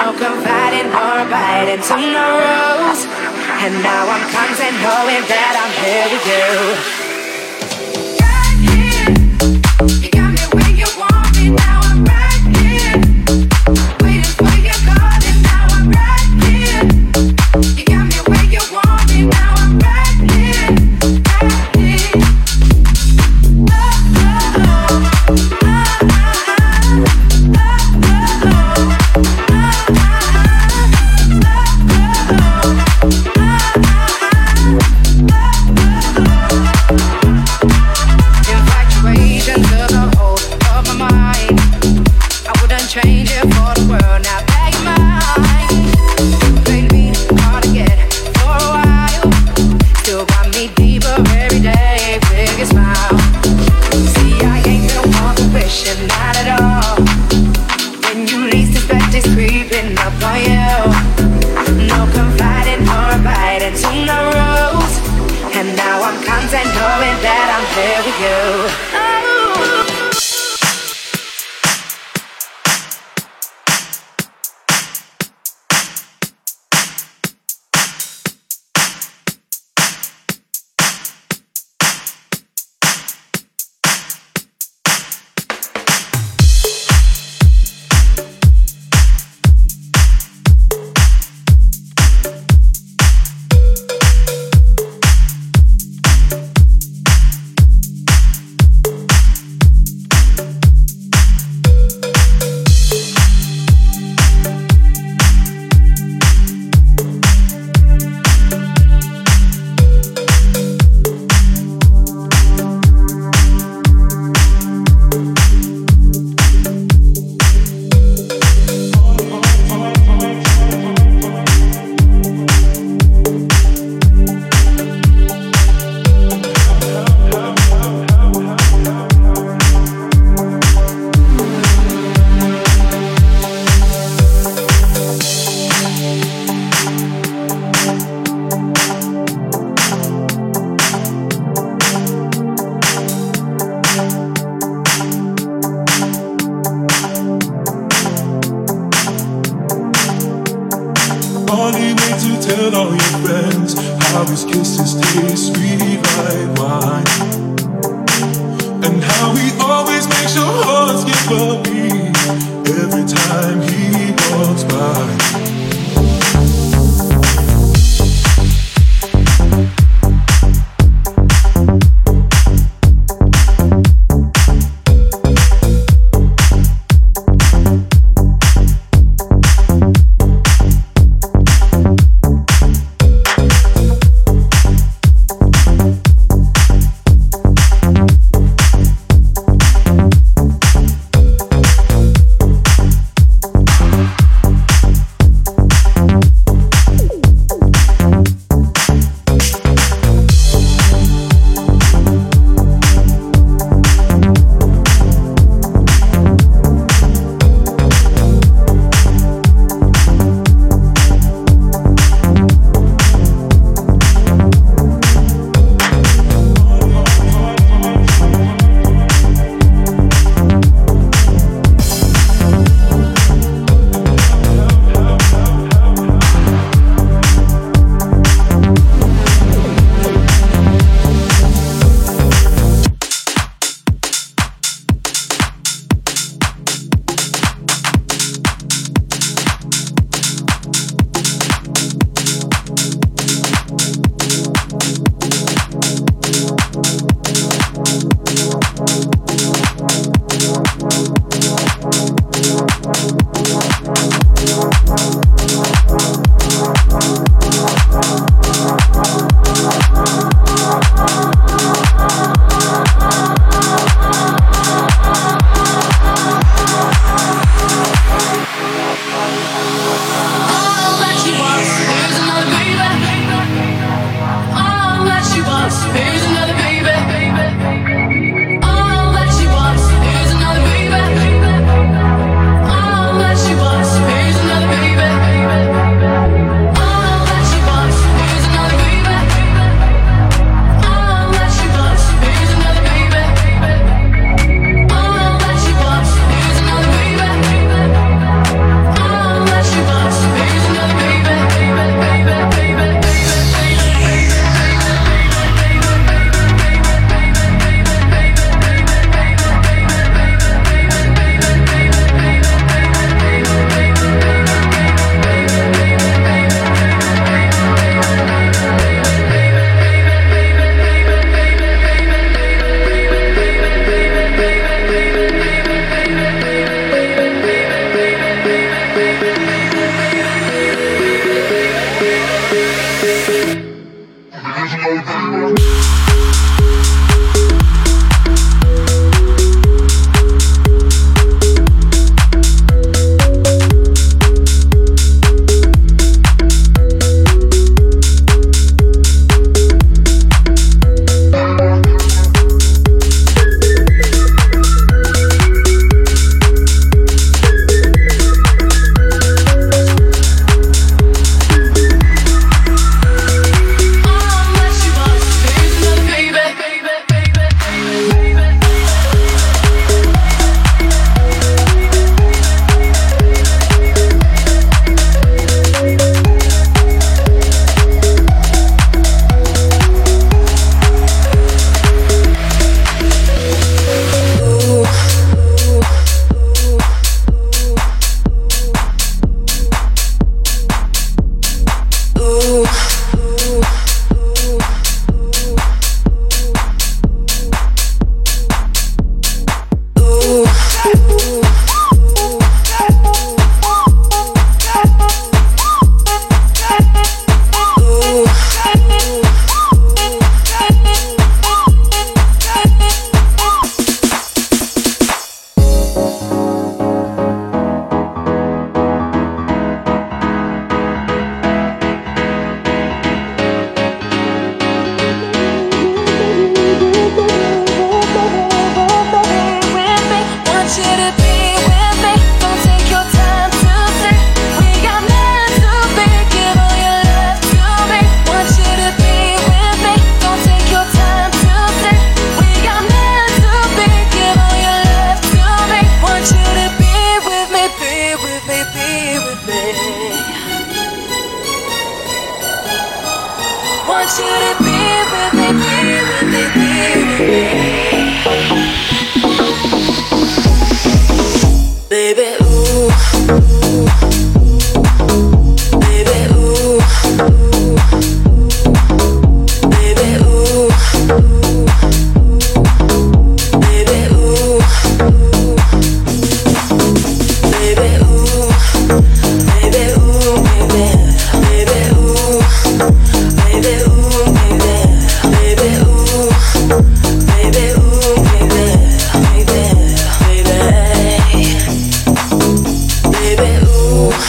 no confiding or biting tomorrows. And now I'm content knowing that I'm here with you. there we go.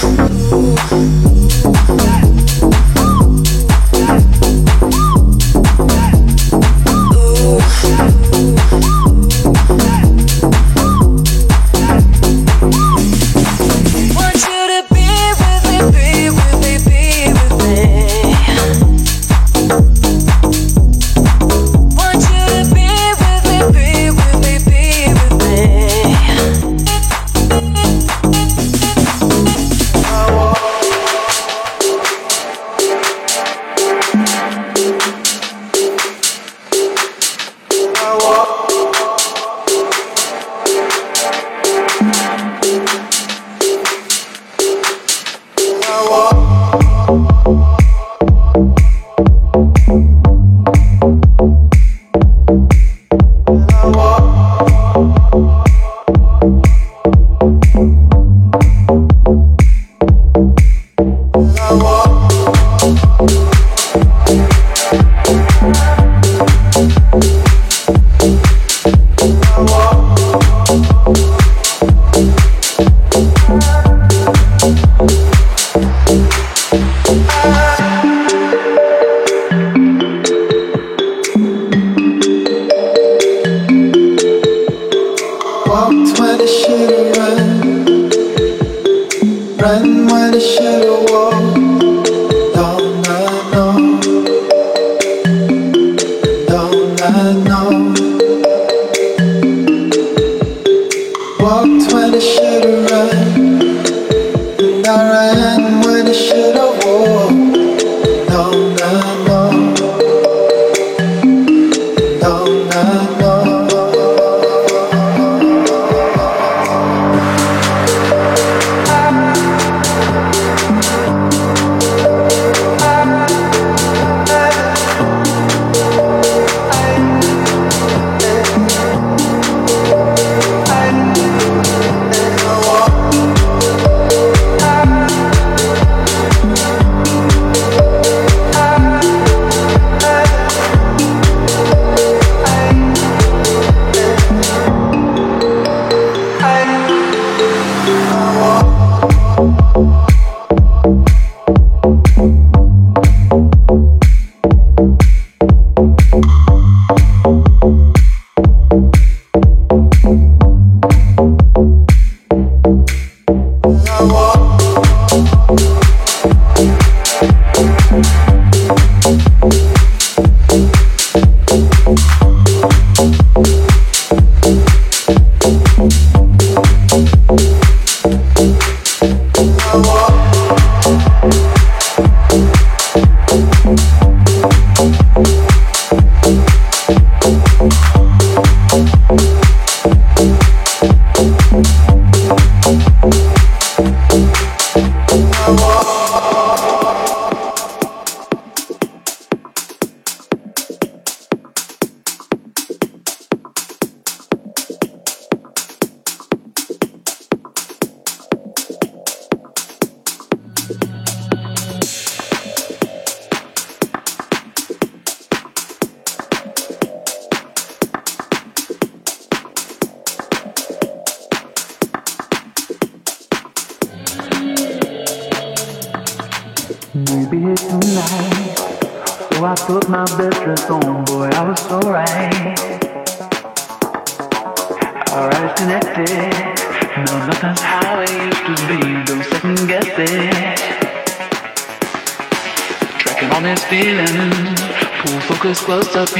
Ooh.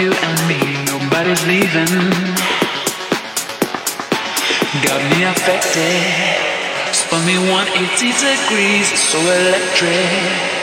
you and me, nobody's leaving. Got me affected, spun me 180 degrees, so electric.